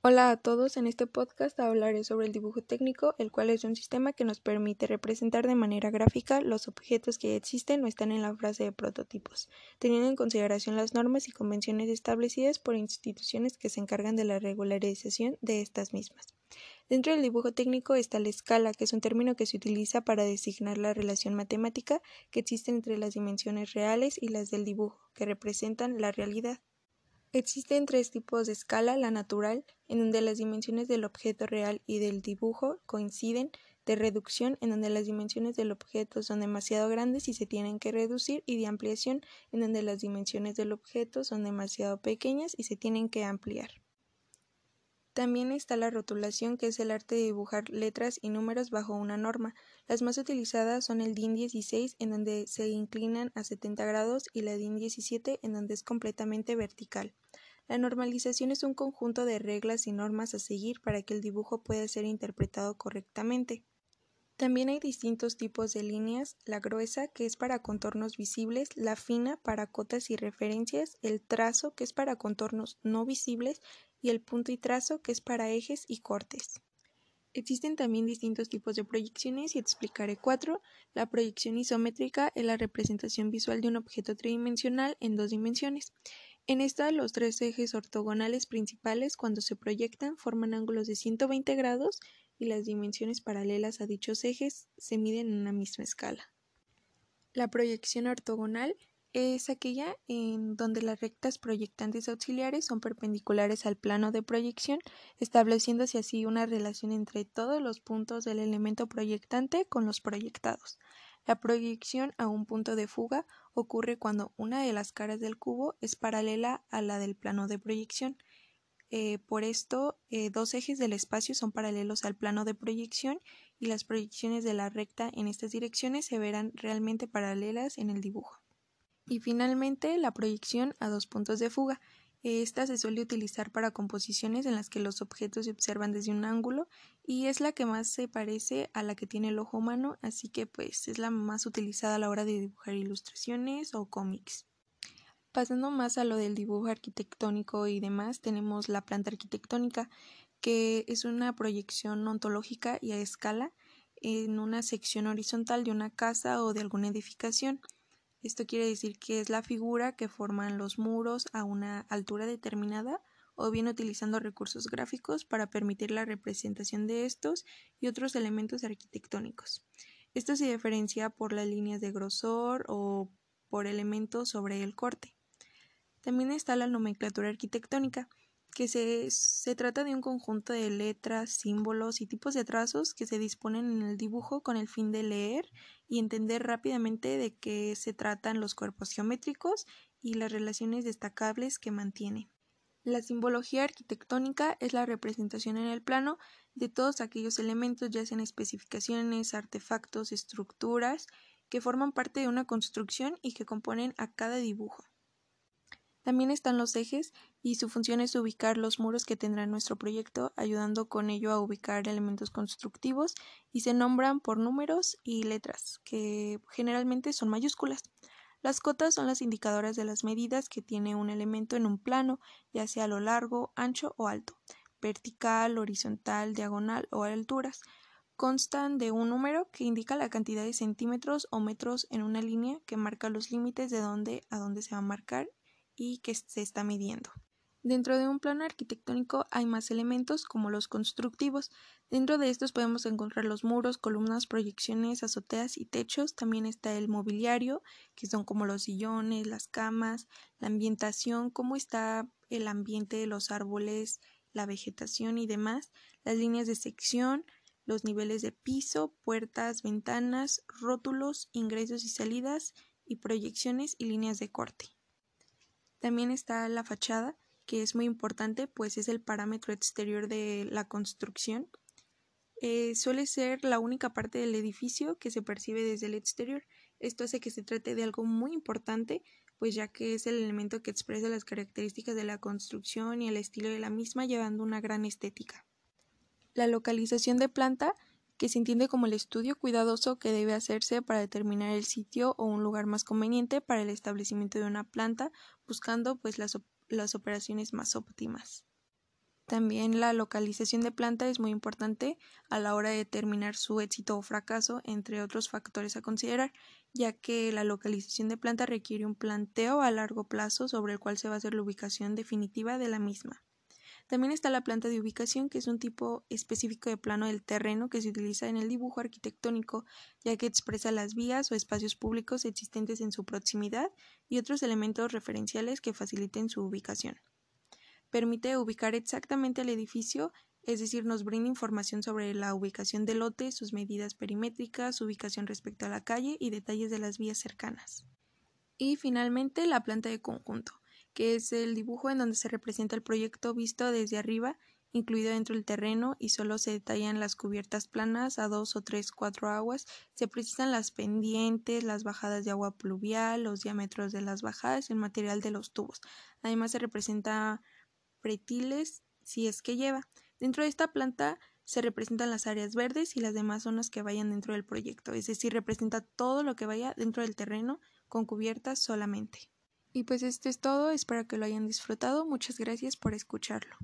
Hola a todos, en este podcast hablaré sobre el dibujo técnico, el cual es un sistema que nos permite representar de manera gráfica los objetos que existen o están en la fase de prototipos, teniendo en consideración las normas y convenciones establecidas por instituciones que se encargan de la regularización de estas mismas. Dentro del dibujo técnico está la escala, que es un término que se utiliza para designar la relación matemática que existe entre las dimensiones reales y las del dibujo, que representan la realidad. Existen tres tipos de escala, la natural, en donde las dimensiones del objeto real y del dibujo coinciden, de reducción, en donde las dimensiones del objeto son demasiado grandes y se tienen que reducir, y de ampliación, en donde las dimensiones del objeto son demasiado pequeñas y se tienen que ampliar. También está la rotulación, que es el arte de dibujar letras y números bajo una norma. Las más utilizadas son el DIN 16, en donde se inclinan a 70 grados, y la DIN 17, en donde es completamente vertical. La normalización es un conjunto de reglas y normas a seguir para que el dibujo pueda ser interpretado correctamente. También hay distintos tipos de líneas, la gruesa, que es para contornos visibles, la fina para cotas y referencias, el trazo, que es para contornos no visibles, y el punto y trazo, que es para ejes y cortes. Existen también distintos tipos de proyecciones y explicaré cuatro. La proyección isométrica es la representación visual de un objeto tridimensional en dos dimensiones. En esta, los tres ejes ortogonales principales, cuando se proyectan, forman ángulos de 120 grados y las dimensiones paralelas a dichos ejes se miden en una misma escala. La proyección ortogonal es aquella en donde las rectas proyectantes auxiliares son perpendiculares al plano de proyección, estableciéndose así una relación entre todos los puntos del elemento proyectante con los proyectados. La proyección a un punto de fuga ocurre cuando una de las caras del cubo es paralela a la del plano de proyección. Eh, por esto, eh, dos ejes del espacio son paralelos al plano de proyección y las proyecciones de la recta en estas direcciones se verán realmente paralelas en el dibujo. Y finalmente, la proyección a dos puntos de fuga. Esta se suele utilizar para composiciones en las que los objetos se observan desde un ángulo y es la que más se parece a la que tiene el ojo humano, así que pues es la más utilizada a la hora de dibujar ilustraciones o cómics. Pasando más a lo del dibujo arquitectónico y demás, tenemos la planta arquitectónica, que es una proyección ontológica y a escala en una sección horizontal de una casa o de alguna edificación. Esto quiere decir que es la figura que forman los muros a una altura determinada o bien utilizando recursos gráficos para permitir la representación de estos y otros elementos arquitectónicos. Esto se diferencia por las líneas de grosor o por elementos sobre el corte. También está la nomenclatura arquitectónica, que se, se, trata de un conjunto de letras, símbolos y tipos de trazos que se disponen en el dibujo con el fin de leer y entender rápidamente de qué se tratan los cuerpos geométricos y las relaciones destacables que mantiene. La simbología arquitectónica es la representación en el plano de todos aquellos elementos, ya sean especificaciones, artefactos, estructuras, que forman parte de una construcción y que componen a cada dibujo. También están los ejes y su función es ubicar los muros que tendrá nuestro proyecto, ayudando con ello a ubicar elementos constructivos y se nombran por números y letras, que generalmente son mayúsculas. Las cotas son las indicadoras de las medidas que tiene un elemento en un plano, ya sea a lo largo, ancho o alto, vertical, horizontal, diagonal o a alturas. Constan de un número que indica la cantidad de centímetros o metros en una línea que marca los límites de dónde a dónde se va a marcar y que se está midiendo. Dentro de un plano arquitectónico hay más elementos como los constructivos. Dentro de estos podemos encontrar los muros, columnas, proyecciones, azoteas y techos. También está el mobiliario, que son como los sillones, las camas, la ambientación, cómo está el ambiente, los árboles, la vegetación y demás, las líneas de sección, los niveles de piso, puertas, ventanas, rótulos, ingresos y salidas y proyecciones y líneas de corte. También está la fachada, que es muy importante, pues es el parámetro exterior de la construcción. Eh, suele ser la única parte del edificio que se percibe desde el exterior. Esto hace que se trate de algo muy importante, pues ya que es el elemento que expresa las características de la construcción y el estilo de la misma, llevando una gran estética. La localización de planta que se entiende como el estudio cuidadoso que debe hacerse para determinar el sitio o un lugar más conveniente para el establecimiento de una planta, buscando pues las, las operaciones más óptimas. También la localización de planta es muy importante a la hora de determinar su éxito o fracaso, entre otros factores a considerar, ya que la localización de planta requiere un planteo a largo plazo sobre el cual se va a hacer la ubicación definitiva de la misma. También está la planta de ubicación, que es un tipo específico de plano del terreno que se utiliza en el dibujo arquitectónico, ya que expresa las vías o espacios públicos existentes en su proximidad y otros elementos referenciales que faciliten su ubicación permite ubicar exactamente el edificio, es decir, nos brinda información sobre la ubicación del lote, sus medidas perimétricas, su ubicación respecto a la calle y detalles de las vías cercanas. Y finalmente la planta de conjunto, que es el dibujo en donde se representa el proyecto visto desde arriba, incluido dentro del terreno, y solo se detallan las cubiertas planas a dos o tres, cuatro aguas, se precisan las pendientes, las bajadas de agua pluvial, los diámetros de las bajadas, el material de los tubos. Además se representa pretiles si es que lleva. Dentro de esta planta se representan las áreas verdes y las demás zonas que vayan dentro del proyecto, es decir, representa todo lo que vaya dentro del terreno con cubiertas solamente. Y pues esto es todo, espero que lo hayan disfrutado, muchas gracias por escucharlo.